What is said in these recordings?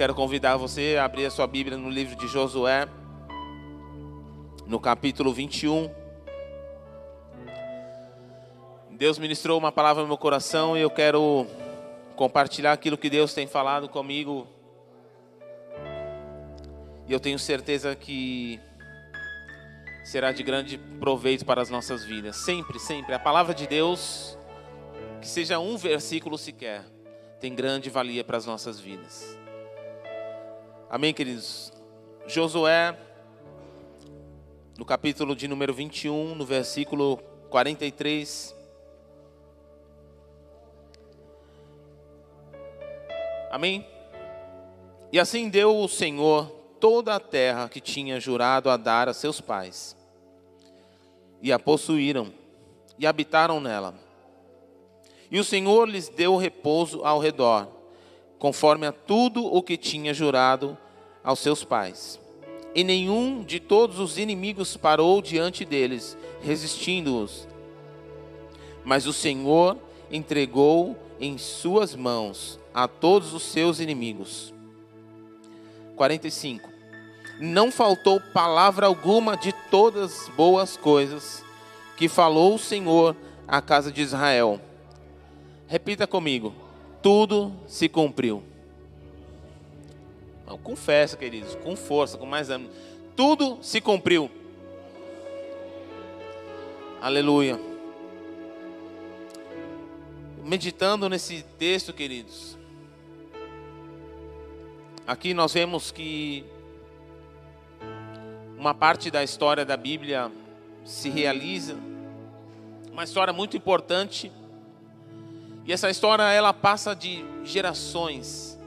quero convidar você a abrir a sua Bíblia no livro de Josué, no capítulo 21. Deus ministrou uma palavra no meu coração e eu quero compartilhar aquilo que Deus tem falado comigo. E eu tenho certeza que será de grande proveito para as nossas vidas. Sempre, sempre. A palavra de Deus, que seja um versículo sequer, tem grande valia para as nossas vidas. Amém, queridos? Josué, no capítulo de número 21, no versículo 43. Amém? E assim deu o Senhor toda a terra que tinha jurado a dar a seus pais, e a possuíram, e habitaram nela. E o Senhor lhes deu repouso ao redor, conforme a tudo o que tinha jurado aos seus pais. E nenhum de todos os inimigos parou diante deles, resistindo-os. Mas o Senhor entregou em suas mãos a todos os seus inimigos. 45. Não faltou palavra alguma de todas as boas coisas que falou o Senhor à casa de Israel. Repita comigo: tudo se cumpriu. Festa, queridos, com força, com mais ânimo. Tudo se cumpriu. Aleluia. Meditando nesse texto, queridos, Aqui nós vemos que uma parte da história da Bíblia se realiza, uma história muito importante. E essa história ela passa de gerações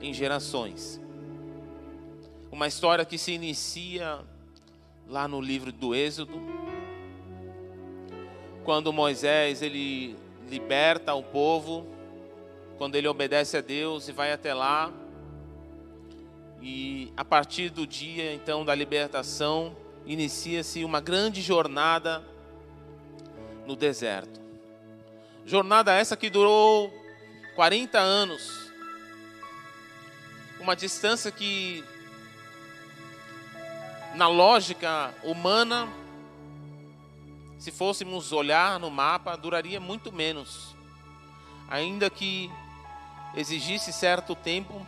em gerações. Uma história que se inicia lá no livro do Êxodo, quando Moisés ele liberta o povo, quando ele obedece a Deus e vai até lá, e a partir do dia então da libertação, inicia-se uma grande jornada no deserto. Jornada essa que durou 40 anos. Uma distância que na lógica humana, se fôssemos olhar no mapa, duraria muito menos. Ainda que exigisse certo tempo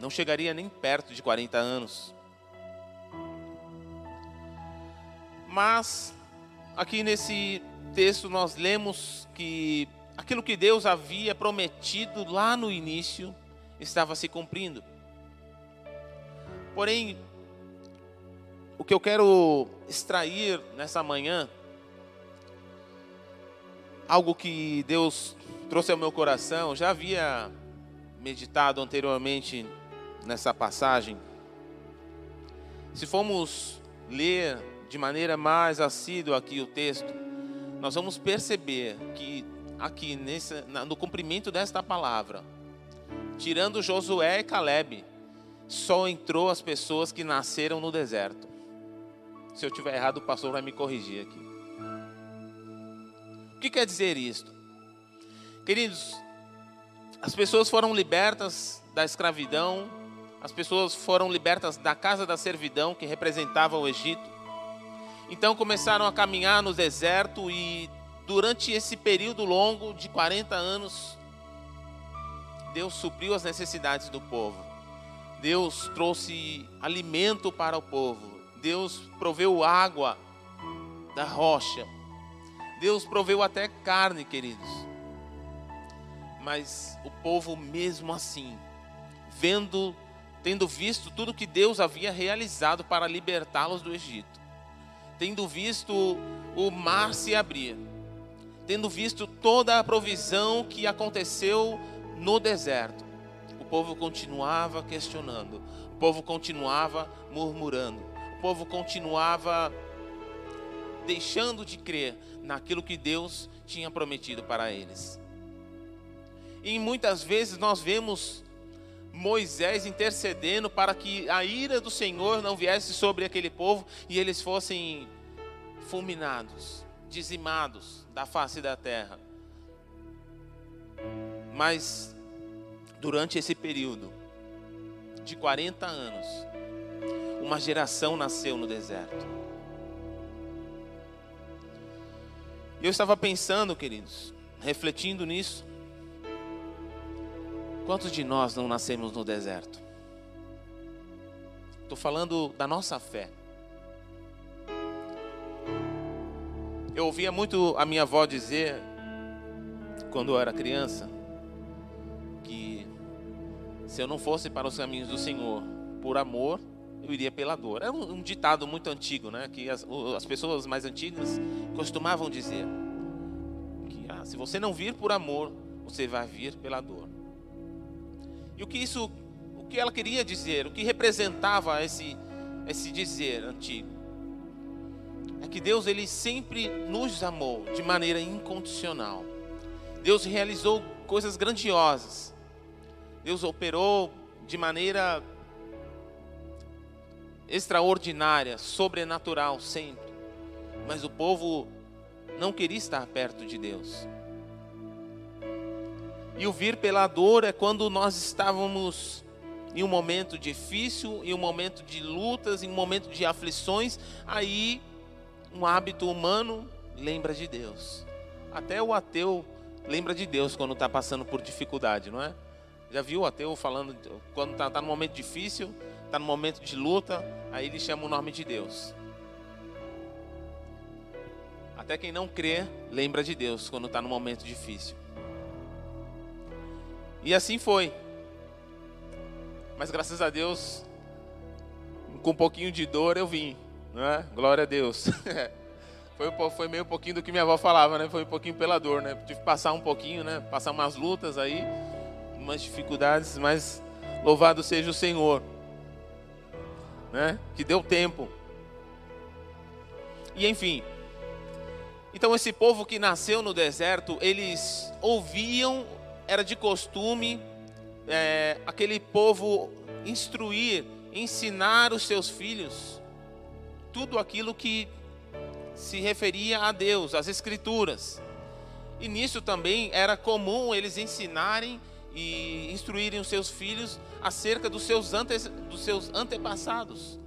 não chegaria nem perto de 40 anos. Mas, aqui nesse texto, nós lemos que aquilo que Deus havia prometido lá no início estava se cumprindo. Porém, o que eu quero extrair nessa manhã, algo que Deus trouxe ao meu coração, já havia meditado anteriormente nessa passagem, se formos ler de maneira mais assídua aqui o texto, nós vamos perceber que aqui nesse, no cumprimento desta palavra, tirando Josué e Caleb, só entrou as pessoas que nasceram no deserto. Se eu tiver errado, o pastor vai me corrigir aqui. O que quer dizer isto? Queridos, as pessoas foram libertas da escravidão as pessoas foram libertas da casa da servidão que representava o Egito. Então começaram a caminhar no deserto e durante esse período longo de 40 anos, Deus supriu as necessidades do povo. Deus trouxe alimento para o povo. Deus proveu água da rocha. Deus proveu até carne, queridos. Mas o povo mesmo assim, vendo tendo visto tudo que Deus havia realizado para libertá-los do Egito, tendo visto o mar se abrir, tendo visto toda a provisão que aconteceu no deserto, o povo continuava questionando, o povo continuava murmurando, o povo continuava deixando de crer naquilo que Deus tinha prometido para eles. E muitas vezes nós vemos Moisés intercedendo para que a ira do Senhor não viesse sobre aquele povo e eles fossem fulminados, dizimados da face da terra. Mas durante esse período, de 40 anos, uma geração nasceu no deserto. E eu estava pensando, queridos, refletindo nisso. Quantos de nós não nascemos no deserto? Estou falando da nossa fé. Eu ouvia muito a minha avó dizer, quando eu era criança, que se eu não fosse para os caminhos do Senhor por amor, eu iria pela dor. É um, ditado muito antigo, né? Que as, as, pessoas mais antigas costumavam dizer que ah, se você não vir por amor, você vai vir pela dor. E o que isso o que ela queria dizer, o que representava esse, esse dizer antigo. É que Deus ele sempre nos amou de maneira incondicional. Deus realizou coisas grandiosas. Deus operou de maneira extraordinária, sobrenatural sempre. Mas o povo não queria estar perto de Deus. E o vir pela dor é quando nós estávamos em um momento difícil, em um momento de lutas, em um momento de aflições, aí um hábito humano lembra de Deus. Até o ateu lembra de Deus quando está passando por dificuldade, não é? Já viu o ateu falando, quando está tá no momento difícil, está no momento de luta, aí ele chama o nome de Deus. Até quem não crê lembra de Deus quando está no momento difícil. E assim foi. Mas graças a Deus, com um pouquinho de dor eu vim, não é? Glória a Deus. foi, foi meio um pouquinho do que minha avó falava, né? Foi um pouquinho pela dor, né? Tive que passar um pouquinho, né? Passar umas lutas aí, umas dificuldades, mas louvado seja o Senhor, né? Que deu tempo. E enfim, então esse povo que nasceu no deserto, eles ouviam, era de costume é, aquele povo instruir, ensinar os seus filhos tudo aquilo que se referia a Deus, às Escrituras. E nisso também era comum eles ensinarem e instruírem os seus filhos acerca dos seus, ante, dos seus antepassados.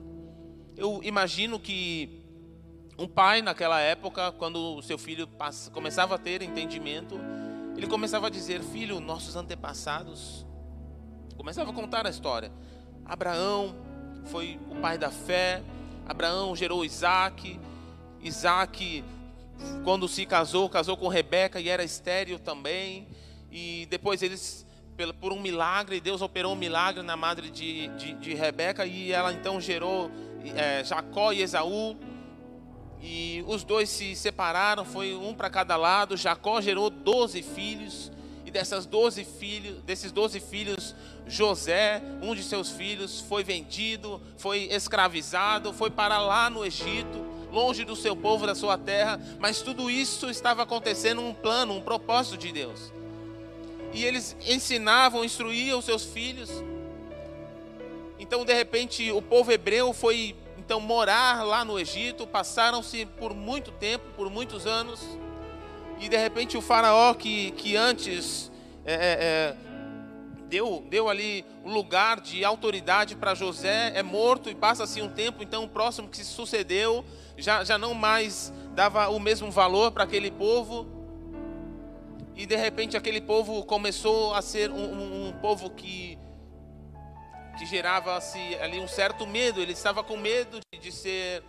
Eu imagino que um pai naquela época, quando o seu filho começava a ter entendimento, ele começava a dizer: Filho, nossos antepassados Começava a contar a história. Abraão foi o pai da fé. Abraão gerou Isaac. Isaac, quando se casou, casou com Rebeca e era estéril também. E depois eles, por um milagre, Deus operou um milagre na madre de, de, de Rebeca e ela então gerou é, Jacó e Esaú. Os dois se separaram, foi um para cada lado. Jacó gerou doze filhos. E dessas 12 filhos, desses 12 filhos, José, um de seus filhos, foi vendido, foi escravizado, foi para lá no Egito, longe do seu povo, da sua terra, mas tudo isso estava acontecendo um plano, um propósito de Deus. E eles ensinavam, instruíam seus filhos. Então, de repente, o povo hebreu foi então morar lá no Egito, passaram-se por muito tempo, por muitos anos e de repente o faraó que, que antes é, é, é deu, deu ali lugar de autoridade para José é morto e passa-se um tempo, então o próximo que se sucedeu já, já não mais dava o mesmo valor para aquele povo. E de repente aquele povo começou a ser um, um, um povo que, que gerava-se ali um certo medo, ele estava com medo de, de ser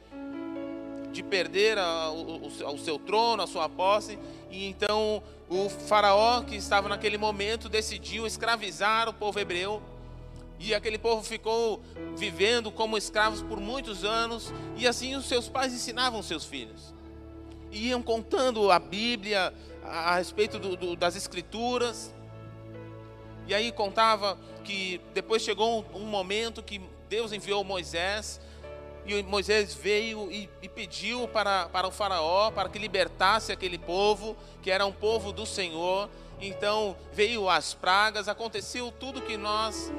de perder a, o, o, seu trono, a sua posse, e então o faraó que estava naquele momento decidiu escravizar o povo hebreu. E aquele povo ficou vivendo como escravos por muitos anos, e assim os seus pais ensinavam seus filhos. E iam contando a Bíblia a, a respeito do, do, das Escrituras. E aí contava que depois chegou um, momento que Deus enviou Moisés e Moisés veio e, e, pediu para, para o Faraó para que libertasse aquele povo, que era um povo do Senhor. Então veio as pragas, aconteceu tudo que nós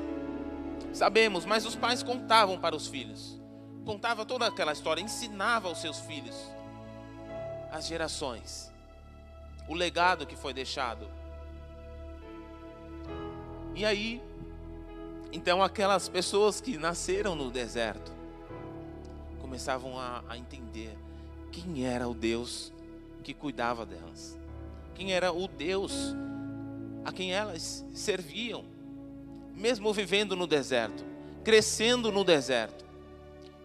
sabemos, mas os pais contavam para os filhos, contava toda aquela história, ensinava aos seus filhos, as gerações, o legado que foi deixado. E aí, Então, aquelas pessoas que nasceram no deserto começavam a, a entender quem era o Deus que cuidava delas, quem era o Deus a quem elas serviam, mesmo vivendo no deserto, crescendo no deserto.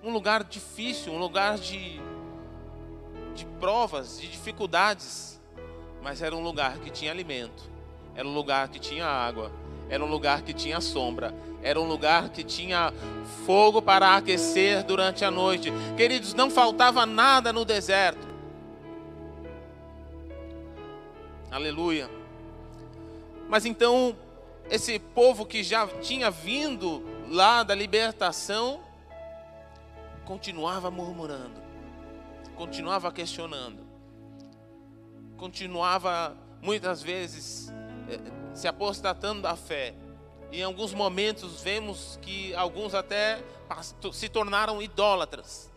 Um lugar difícil, um lugar de, de provas, de dificuldades, mas era um lugar que tinha alimento, era um lugar que tinha água, era um lugar que tinha sombra, era um lugar que tinha fogo para aquecer durante a noite. Queridos, não faltava nada no deserto. Aleluia. Mas então, esse povo que já tinha vindo lá da libertação, continuava murmurando, continuava questionando, continuava muitas vezes se apostatando da fé. Em alguns momentos vemos que alguns até se tornaram idólatras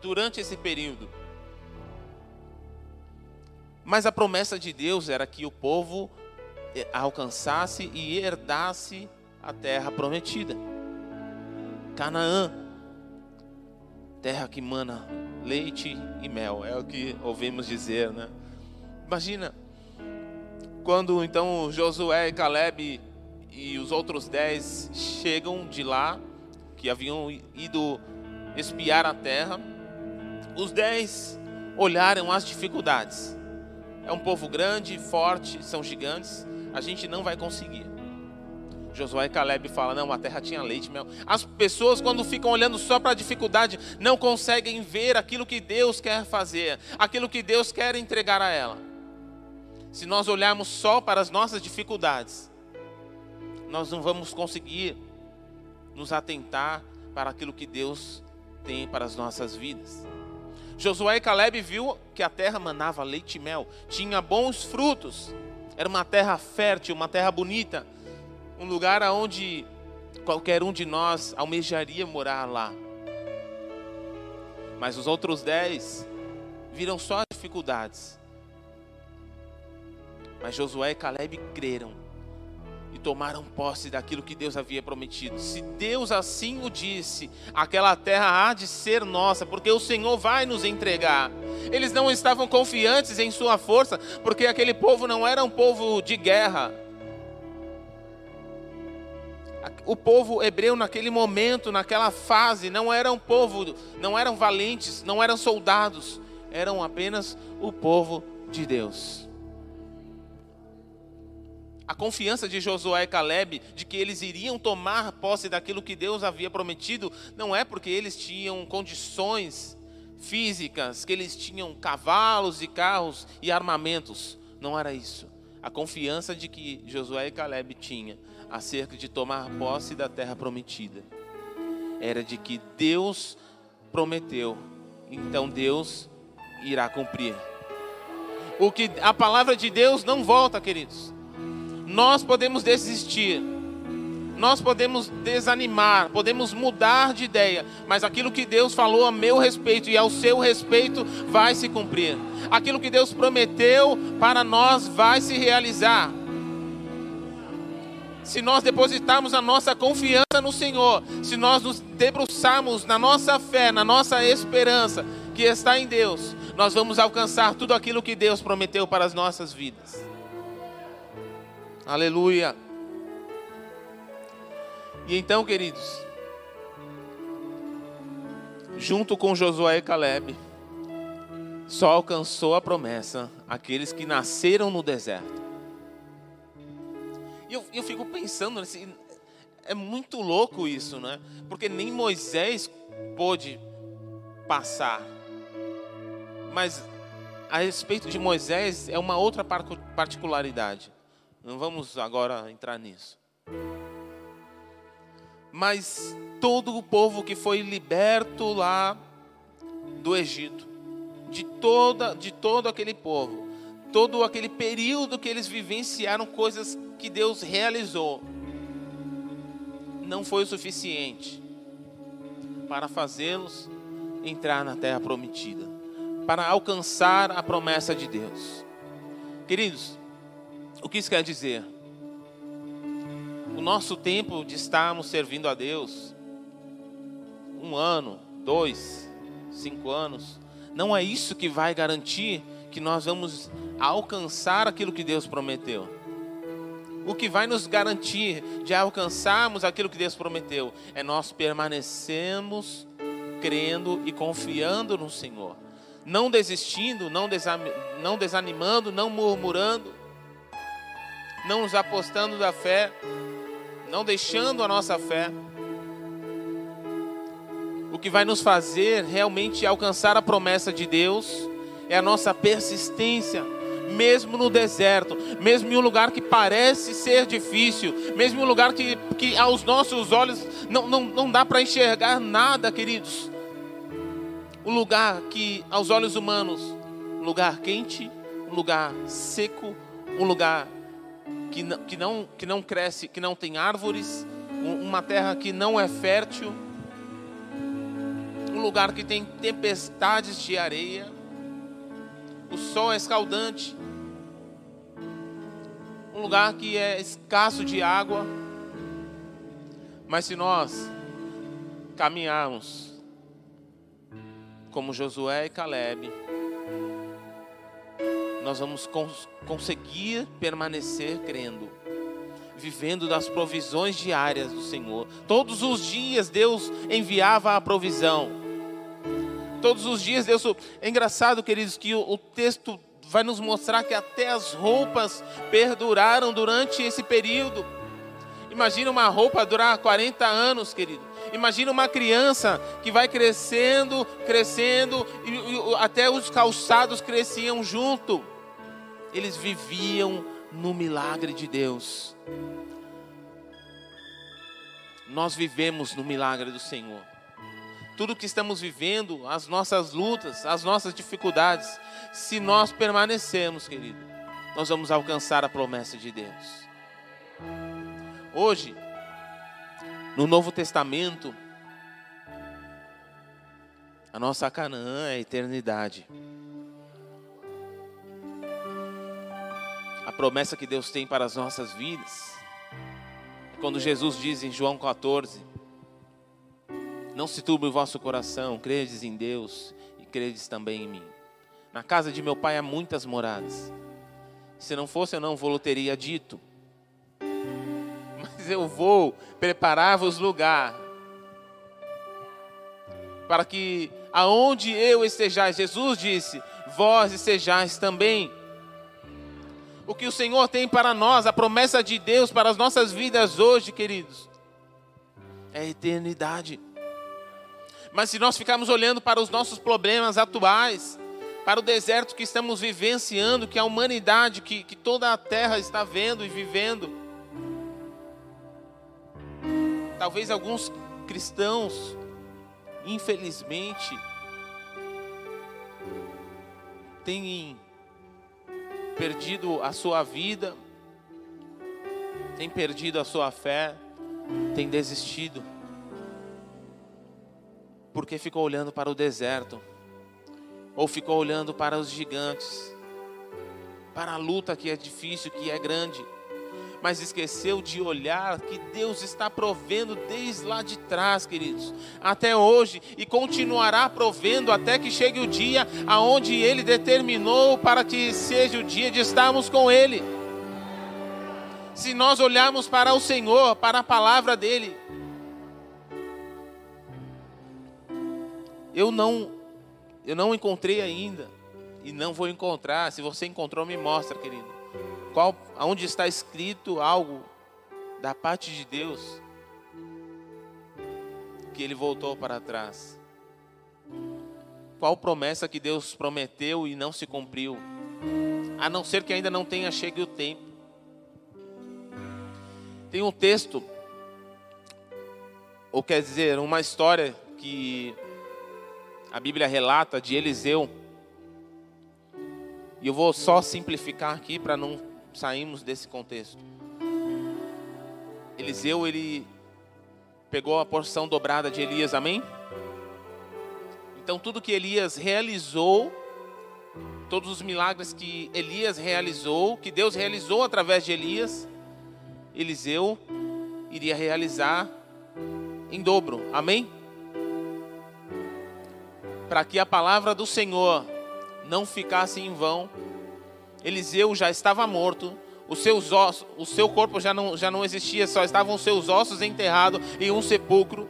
durante esse período. Mas a promessa de Deus era que o povo eh, alcançasse e herdasse a terra prometida. Canaã, terra que mana leite e mel, é o que ouvimos dizer, né? Imagina, quando então Josué e Caleb e os outros dez chegam de lá, que haviam ido espiar a terra, os dez olharam as dificuldades. É um povo grande, forte, são gigantes, a gente não vai conseguir. Josué e Caleb falam: não, a terra tinha leite, mel. As pessoas, quando ficam olhando só para a dificuldade, não conseguem ver aquilo que Deus quer fazer, aquilo que Deus quer entregar a ela. Se nós olharmos só para as nossas dificuldades, nós não vamos conseguir nos atentar para aquilo que Deus tem para as nossas vidas. Josué e Caleb viu que a terra manava leite e mel, tinha bons frutos, era uma terra fértil, uma terra bonita, um lugar onde qualquer um de nós almejaria morar lá. Mas os outros dez viram só dificuldades. Mas Josué e Caleb creram e tomaram posse daquilo que Deus havia prometido. Se Deus assim o disse, aquela terra há de ser nossa, porque o Senhor vai nos entregar. Eles não estavam confiantes em sua força, porque aquele povo não era um povo de guerra. O povo hebreu naquele momento, naquela fase, não era um povo, não eram valentes, não eram soldados, eram apenas o povo de Deus a confiança de Josué e Caleb de que eles iriam tomar posse daquilo que Deus havia prometido, não é porque eles tinham condições físicas, que eles tinham cavalos e carros e armamentos. Não era isso. A confiança de que Josué e Caleb tinham acerca de tomar posse da terra prometida era de que Deus prometeu, então Deus irá cumprir. O que a palavra de Deus não volta, queridos. Nós podemos desistir, nós podemos desanimar, podemos mudar de ideia, mas aquilo que Deus falou a meu respeito e ao seu respeito vai se cumprir. Aquilo que Deus prometeu para nós vai se realizar. Se nós depositarmos a nossa confiança no Senhor, se nós nos debruçarmos na nossa fé, na nossa esperança que está em Deus, nós vamos alcançar tudo aquilo que Deus prometeu para as nossas vidas. Aleluia. E então, queridos, junto com Josué e Caleb, só alcançou a promessa aqueles que nasceram no deserto. E eu, eu fico pensando, assim, é muito louco isso, né? Porque nem Moisés pôde passar. Mas a respeito de Moisés é uma outra particularidade. Não vamos agora entrar nisso. Mas todo o povo que foi liberto lá do Egito, de toda de todo aquele povo, todo aquele período que eles vivenciaram coisas que Deus realizou, não foi o suficiente para fazê-los entrar na terra prometida, para alcançar a promessa de Deus. Queridos, o que isso quer dizer? O nosso tempo de estarmos servindo a Deus, um ano, dois, cinco anos, não é isso que vai garantir que nós vamos alcançar aquilo que Deus prometeu. O que vai nos garantir de alcançarmos aquilo que Deus prometeu é nós permanecermos crendo e confiando no Senhor, não desistindo, não, desanimando, não murmurando, não nos apostando da fé, não deixando a nossa fé. O que vai nos fazer realmente alcançar a promessa de Deus é a nossa persistência, mesmo no deserto, mesmo em um lugar que parece ser difícil, mesmo em um lugar que, que aos nossos olhos não, não, não dá para enxergar nada, queridos. Um lugar que aos olhos humanos, um lugar quente, um lugar seco, um lugar que não, que não, que não cresce, que não tem árvores, uma terra que não é fértil, um lugar que tem tempestades de areia, o sol é escaldante, um lugar que é escasso de água, mas se nós caminharmos como Josué e Caleb, nós vamos cons conseguir permanecer crendo, vivendo das provisões diárias do Senhor. Todos os dias Deus enviava a provisão. Todos os dias Deus. É engraçado, queridos, que o, o texto vai nos mostrar que até as roupas perduraram durante esse período. Imagina uma roupa durar 40 anos, querido. Imagina uma criança que vai crescendo, crescendo, e, e até os calçados cresciam junto eles viviam no milagre de Deus. Nós vivemos no milagre do Senhor. Tudo que estamos vivendo, as nossas lutas, as nossas dificuldades, se nós permanecermos, querido, nós vamos alcançar a promessa de Deus. Hoje, no Novo Testamento, a nossa Canaã é a eternidade. A promessa que Deus tem para as nossas vidas. Quando Jesus diz em João 14: Não se turbe o vosso coração, credes em Deus e credes também em mim. Na casa de meu pai há muitas moradas. Se não fosse, eu não vou teria dito. Mas eu vou preparar-vos lugar para que aonde eu estejais, Jesus disse, vós estejais também o que o Senhor tem para nós, a promessa de Deus para as nossas vidas hoje, queridos, é a eternidade. Mas se nós ficarmos olhando para os nossos problemas atuais, para o deserto que estamos vivenciando, que a humanidade, que, que toda a terra está vendo e vivendo, talvez alguns cristãos, infelizmente, tenham perdido a sua vida, tem perdido a sua fé, tem desistido, porque ficou olhando para o deserto, ou ficou olhando para os gigantes, para a luta que é difícil, que é grande mas esqueceu de olhar que Deus está provendo desde lá de trás, queridos, até hoje e continuará provendo até que chegue o dia aonde Ele determinou para que seja o dia de estarmos com Ele. Se nós olharmos para o Senhor, para a palavra dele, eu não, eu não encontrei ainda e não vou encontrar. Se você encontrou, me mostra, querido qual, onde está escrito algo da parte de Deus que ele voltou para trás? Qual promessa que Deus prometeu e não se cumpriu? A não ser que ainda não tenha chegado o tempo. Tem um texto, ou quer dizer, uma história que a Bíblia relata de Eliseu. E eu vou só simplificar aqui para não saímos desse contexto. Eliseu, ele pegou a porção dobrada de Elias, amém? Então, tudo que Elias realizou, todos os milagres que Elias realizou, que Deus realizou através de Elias, Eliseu iria realizar em dobro. Amém? Para que a palavra do Senhor não ficasse em vão, Eliseu já estava morto, os seus ossos, o seu corpo já não, já não existia, só estavam os seus ossos enterrados em um sepulcro.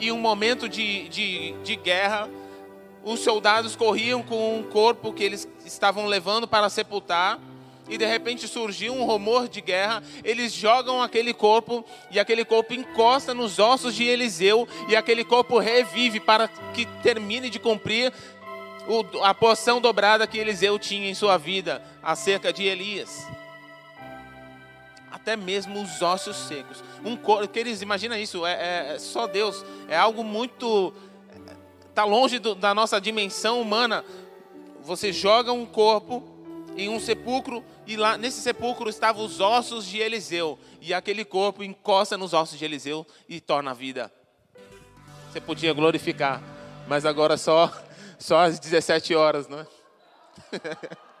E um momento de, de, de guerra, os soldados corriam com um corpo que eles estavam levando para sepultar e de repente surgiu um rumor de guerra, eles jogam aquele corpo e aquele corpo encosta nos ossos de Eliseu e aquele corpo revive para que termine de cumprir a porção dobrada que Eliseu tinha em sua vida acerca de Elias. Até mesmo os ossos secos. Um corpo, que eles imagina isso, é, é, é, só Deus, é algo muito está longe do, da nossa dimensão humana. Você joga um corpo em um sepulcro e lá nesse sepulcro estavam os ossos de Eliseu e aquele corpo encosta nos ossos de Eliseu e torna a vida. Você podia glorificar, mas agora só só às 17 horas, não é?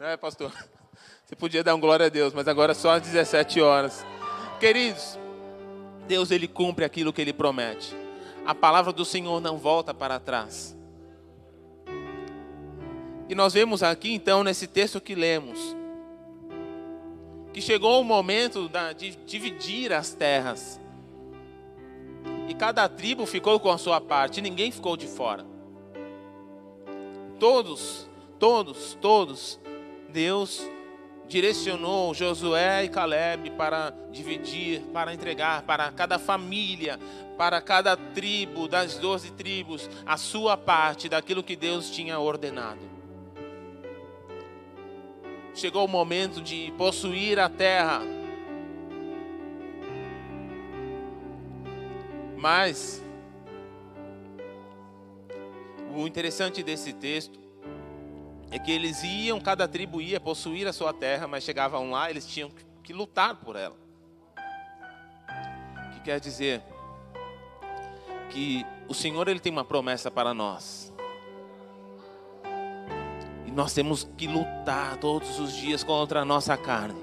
Não é, pastor? Você podia dar um glória a Deus, mas agora só às 17 horas. Queridos, Deus ele cumpre aquilo que ele promete. A palavra do Senhor não volta para trás. E nós vemos aqui então nesse texto que lemos que chegou o momento de dividir as terras. E cada tribo ficou com a sua parte, ninguém ficou de fora. Todos, todos, todos, Deus direcionou Josué e Caleb para dividir, para entregar para cada família, para cada tribo das doze tribos, a sua parte daquilo que Deus tinha ordenado chegou o momento de possuir a terra. Mas o interessante desse texto é que eles iam, cada tribo ia possuir a sua terra, mas chegavam lá, eles tinham que lutar por ela. O que quer dizer? Que o Senhor ele tem uma promessa para nós. E nós temos que lutar todos os dias contra a nossa carne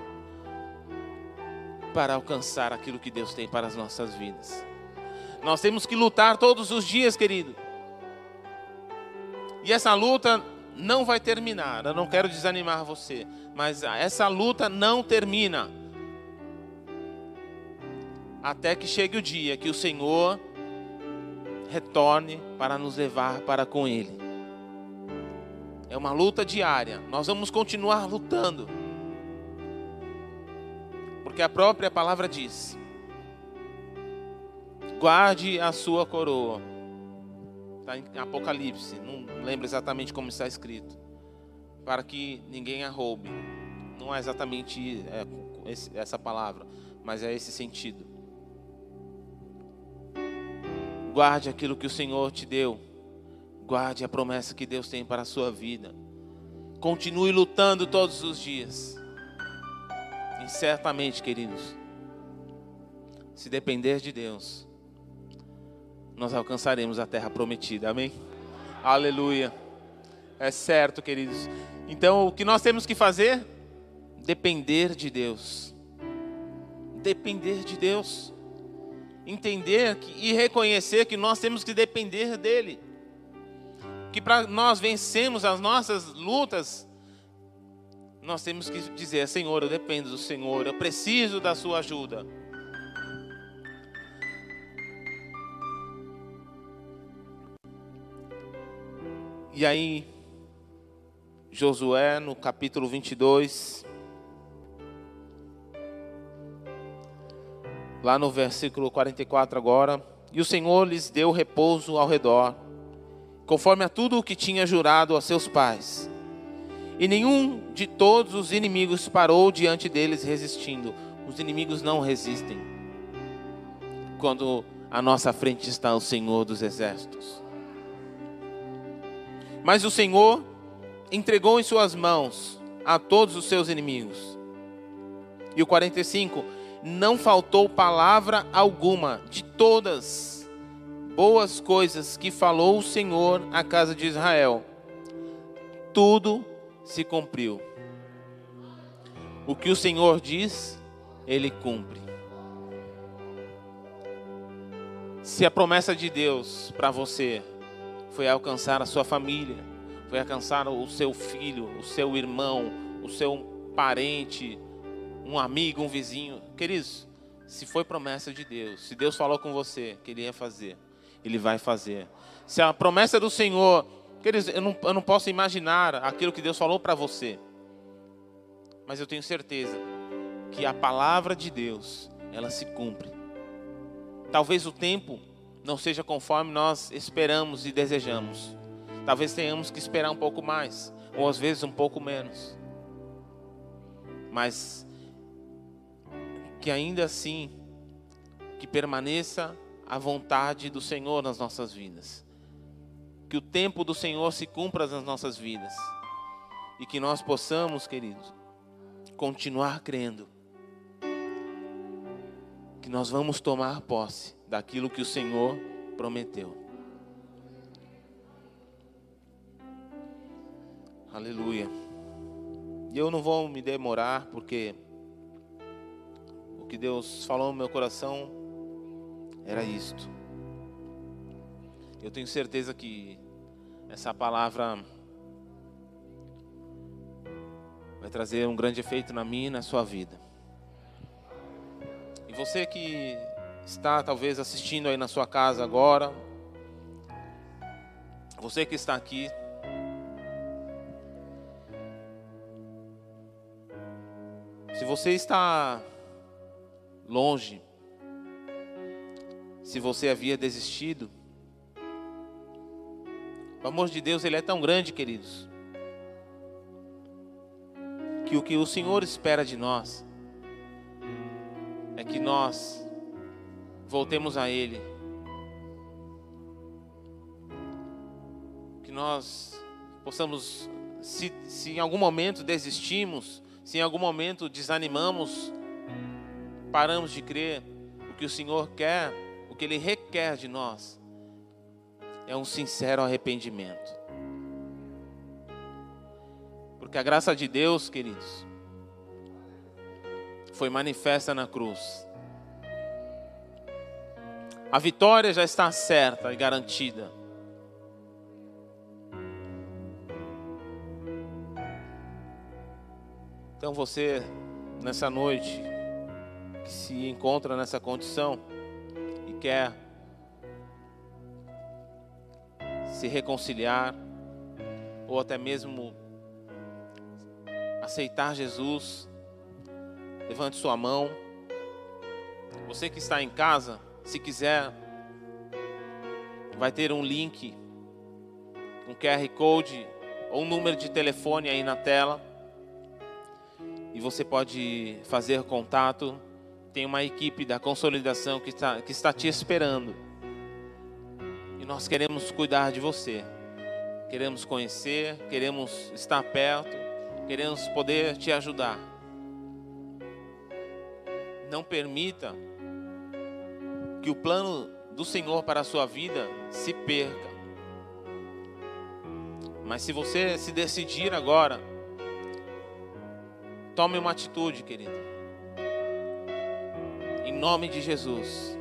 para alcançar aquilo que Deus tem para as nossas vidas. Nós temos que lutar todos os dias, querido. E essa luta não vai terminar. Eu não quero desanimar você, mas essa luta não termina até que chegue o dia que o Senhor retorne para nos levar para com Ele. É uma luta diária. Nós vamos continuar lutando. Porque a própria palavra diz: guarde a sua coroa. Está em Apocalipse, não lembro exatamente como está escrito. Para que ninguém a roube. Não é exatamente é, essa palavra, mas é esse sentido. Guarde aquilo que o Senhor te deu Guarde a promessa que Deus tem para a sua vida. Continue lutando todos os dias. E certamente, queridos, se depender de Deus, nós alcançaremos a terra prometida. Amém? Aleluia. É certo, queridos. Então, o que nós temos que fazer? Depender de Deus. Depender de Deus. Entender e reconhecer que nós temos que depender dEle que para nós vencermos as nossas lutas, nós temos que dizer: Senhor, eu dependo do Senhor, eu preciso da Sua ajuda. E aí, Josué, no capítulo 22, lá no versículo 44 agora, e o Senhor lhes deu repouso ao redor conforme a tudo o que tinha jurado a seus pais. E nenhum de todos os inimigos parou diante deles resistindo. Os inimigos não resistem quando à nossa frente está o Senhor dos exércitos. Mas o Senhor entregou em suas mãos a todos os seus inimigos. E o 45: Não faltou palavra alguma de todas boas coisas que falou o Senhor à casa de Israel. Tudo se cumpriu. O que o Senhor diz, ele cumpre. Se a promessa de Deus para você foi alcançar a sua família, foi alcançar o seu filho, o seu irmão, o seu parente, um amigo, um vizinho, queridos, se foi promessa de Deus, se Deus falou com você que Ele ia fazer, Ele vai fazer. Se a promessa do Senhor, queridos, eu não, eu não posso imaginar aquilo que Deus falou para você, mas eu tenho certeza que a palavra de Deus, ela se cumpre. Talvez o tempo não seja conforme nós esperamos e desejamos. Talvez tenhamos que esperar um pouco mais, ou às vezes um pouco menos. Mas que ainda assim que permaneça a vontade do Senhor nas nossas vidas. Que o tempo do Senhor se cumpra nas nossas vidas. E que nós possamos, queridos, continuar crendo que nós vamos tomar posse daquilo que o Senhor prometeu. Aleluia. E eu não vou me demorar, porque o que Deus falou no meu coração era isto. Eu tenho certeza que essa palavra vai trazer um grande efeito na minha e na sua vida. E você que está talvez assistindo aí na sua casa agora, você que está aqui, se você está longe, se você havia desistido, o amor de Deus ele é tão grande, queridos, que o que o Senhor espera de nós é que nós voltemos a Ele. Que nós possamos, se, se em algum momento desistimos, se em algum momento desanimamos, paramos de crer, o que o Senhor quer, o que Ele requer de nós, é um sincero arrependimento. Porque a graça de Deus, queridos, foi manifesta na cruz. A vitória já está certa e garantida. Então você, nessa noite, que se encontra nessa condição e quer se reconciliar, ou até mesmo aceitar Jesus, levante sua mão. Você que está em casa, se quiser, vai ter um link, um QR Code ou um número de telefone aí na tela. E você pode fazer contato. Tem uma equipe da consolidação que está, que está te esperando. E nós queremos cuidar de você. Queremos conhecer, queremos estar perto, queremos poder te ajudar. Não permita que o plano do Senhor para a sua vida se perca. Mas se você se decidir agora, tome uma atitude, querido. Em nome de Jesus.